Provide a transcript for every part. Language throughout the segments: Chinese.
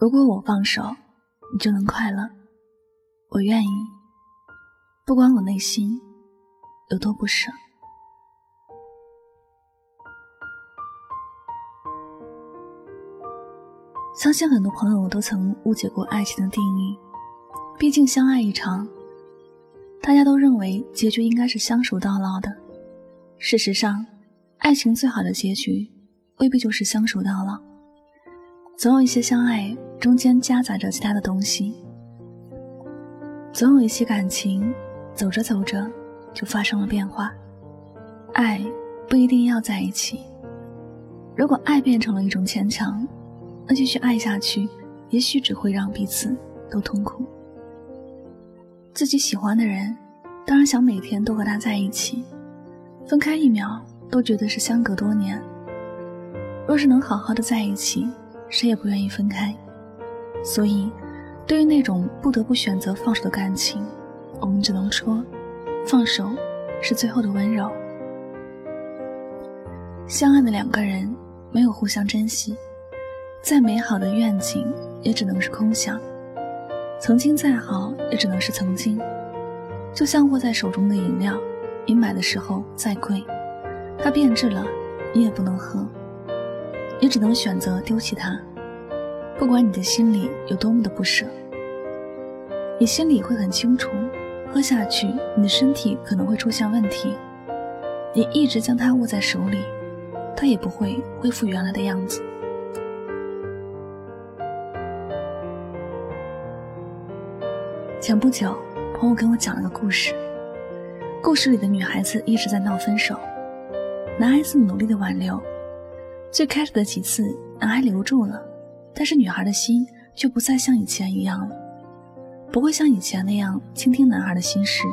如果我放手，你就能快乐。我愿意，不管我内心有多不舍。相信很多朋友都曾误解过爱情的定义。毕竟相爱一场，大家都认为结局应该是相守到老的。事实上，爱情最好的结局未必就是相守到老。总有一些相爱中间夹杂着其他的东西，总有一些感情走着走着就发生了变化。爱不一定要在一起，如果爱变成了一种牵强，那继续爱下去，也许只会让彼此都痛苦。自己喜欢的人，当然想每天都和他在一起，分开一秒都觉得是相隔多年。若是能好好的在一起。谁也不愿意分开，所以，对于那种不得不选择放手的感情，我们只能说，放手是最后的温柔。相爱的两个人没有互相珍惜，再美好的愿景也只能是空想，曾经再好也只能是曾经。就像握在手中的饮料，你买的时候再贵，它变质了，你也不能喝。也只能选择丢弃它。不管你的心里有多么的不舍，你心里会很清楚，喝下去你的身体可能会出现问题。你一直将它握在手里，它也不会恢复原来的样子。前不久，朋友跟我讲了个故事，故事里的女孩子一直在闹分手，男孩子努力的挽留。最开始的几次，男孩留住了，但是女孩的心却不再像以前一样了，不会像以前那样倾听男孩的心事，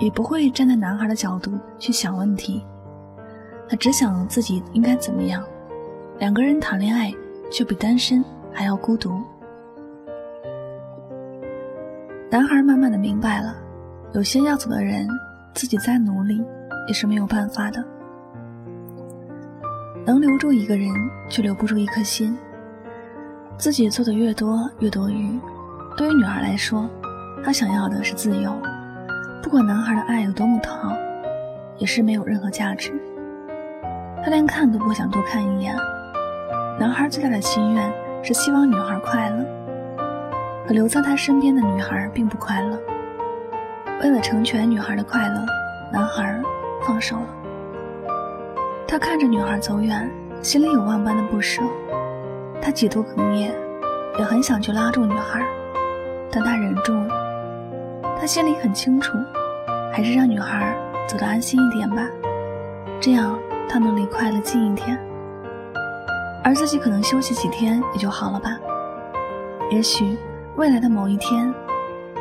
也不会站在男孩的角度去想问题，他只想自己应该怎么样。两个人谈恋爱，却比单身还要孤独。男孩慢慢的明白了，有些要走的人，自己再努力也是没有办法的。能留住一个人，却留不住一颗心。自己做的越多，越多余。对于女孩来说，她想要的是自由。不管男孩的爱有多么疼，也是没有任何价值。她连看都不想多看一眼。男孩最大的心愿是希望女孩快乐，可留在他身边的女孩并不快乐。为了成全女孩的快乐，男孩放手了。他看着女孩走远，心里有万般的不舍。他几度哽咽，也很想去拉住女孩，但他忍住了。他心里很清楚，还是让女孩走得安心一点吧，这样他能离快乐近一点。而自己可能休息几天也就好了吧。也许未来的某一天，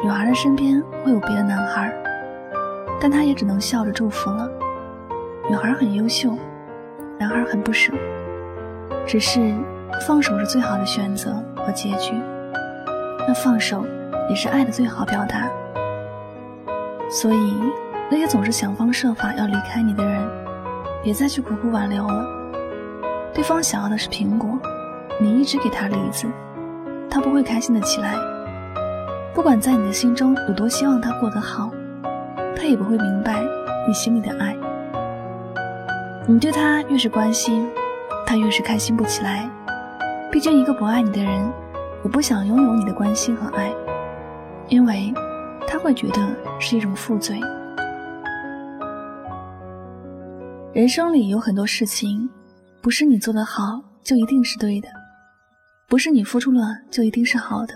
女孩的身边会有别的男孩，但他也只能笑着祝福了。女孩很优秀。男孩很不舍，只是放手是最好的选择和结局。那放手也是爱的最好表达。所以，那些总是想方设法要离开你的人，别再去苦苦挽留了。对方想要的是苹果，你一直给他梨子，他不会开心的起来。不管在你的心中有多希望他过得好，他也不会明白你心里的爱。你对他越是关心，他越是开心不起来。毕竟，一个不爱你的人，也不想拥有你的关心和爱，因为他会觉得是一种负罪。人生里有很多事情，不是你做得好就一定是对的，不是你付出了就一定是好的。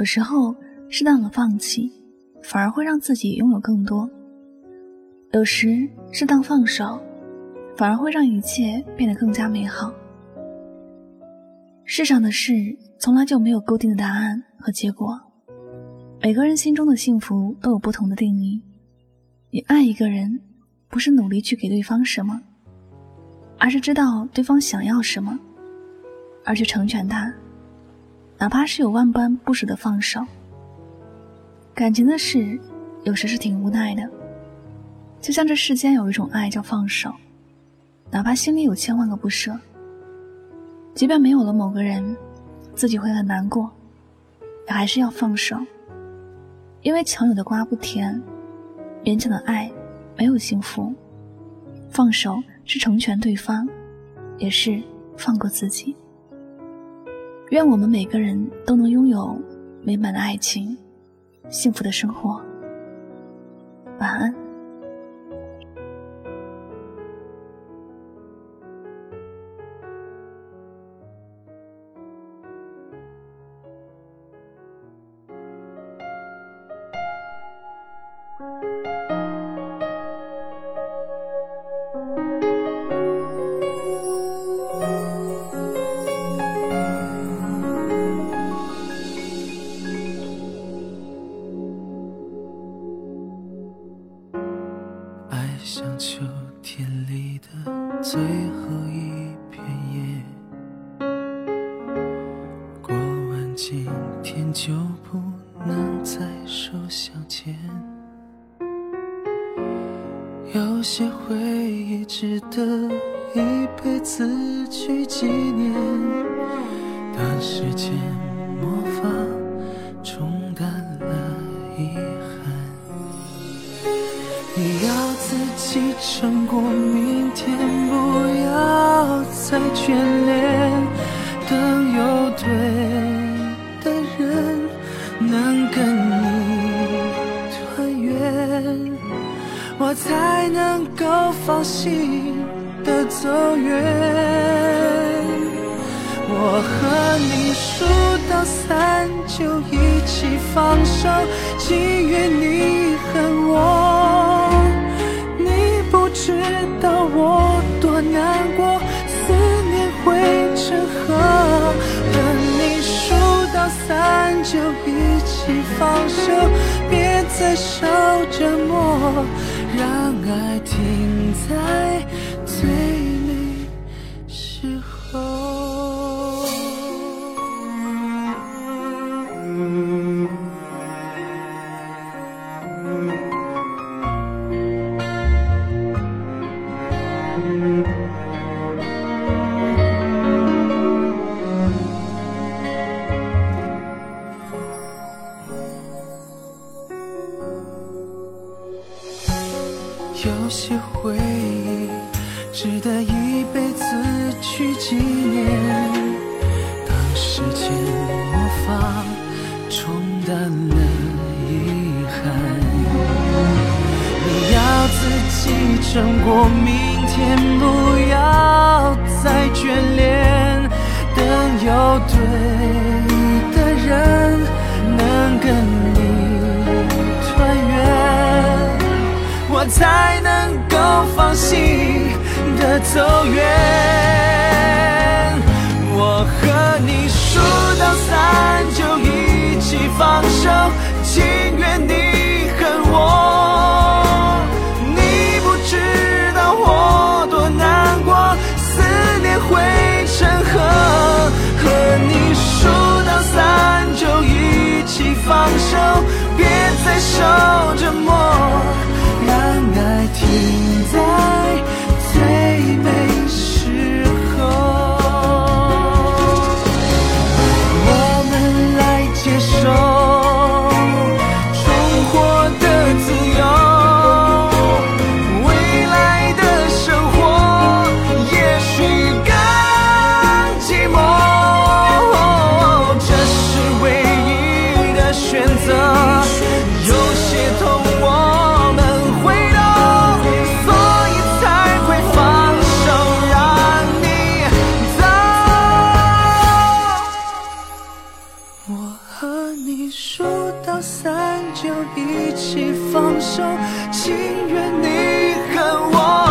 有时候，适当的放弃，反而会让自己拥有更多。有时，适当放手。反而会让一切变得更加美好。世上的事从来就没有固定的答案和结果，每个人心中的幸福都有不同的定义。你爱一个人，不是努力去给对方什么，而是知道对方想要什么，而去成全他，哪怕是有万般不舍的放手。感情的事，有时是挺无奈的，就像这世间有一种爱叫放手。哪怕心里有千万个不舍，即便没有了某个人，自己会很难过，也还是要放手，因为强扭的瓜不甜，勉强的爱没有幸福。放手是成全对方，也是放过自己。愿我们每个人都能拥有美满的爱情，幸福的生活。晚安。能再手相牵。有些回忆值得一辈子去纪念，当时间魔法冲淡了遗憾，你要。自己撑过明天，不要再眷恋。等有对才能够放心的走远。我和你数到三就一起放手，情愿你恨我。你不知道我多难过，思念会成河。和你数到三就一起放手，别再受折磨，让爱停在最。美时候值得一辈子去纪念。当时间魔法冲淡了遗憾，你要自己撑过明天，不要再眷恋。等有对的人能跟你团圆，我才能够放。心的走远，我和你数到三就一起放手，情愿你恨我。你不知道我多难过，思念会成河。和你数到三就一起放手，别再受。数到三就一起放手情愿你恨我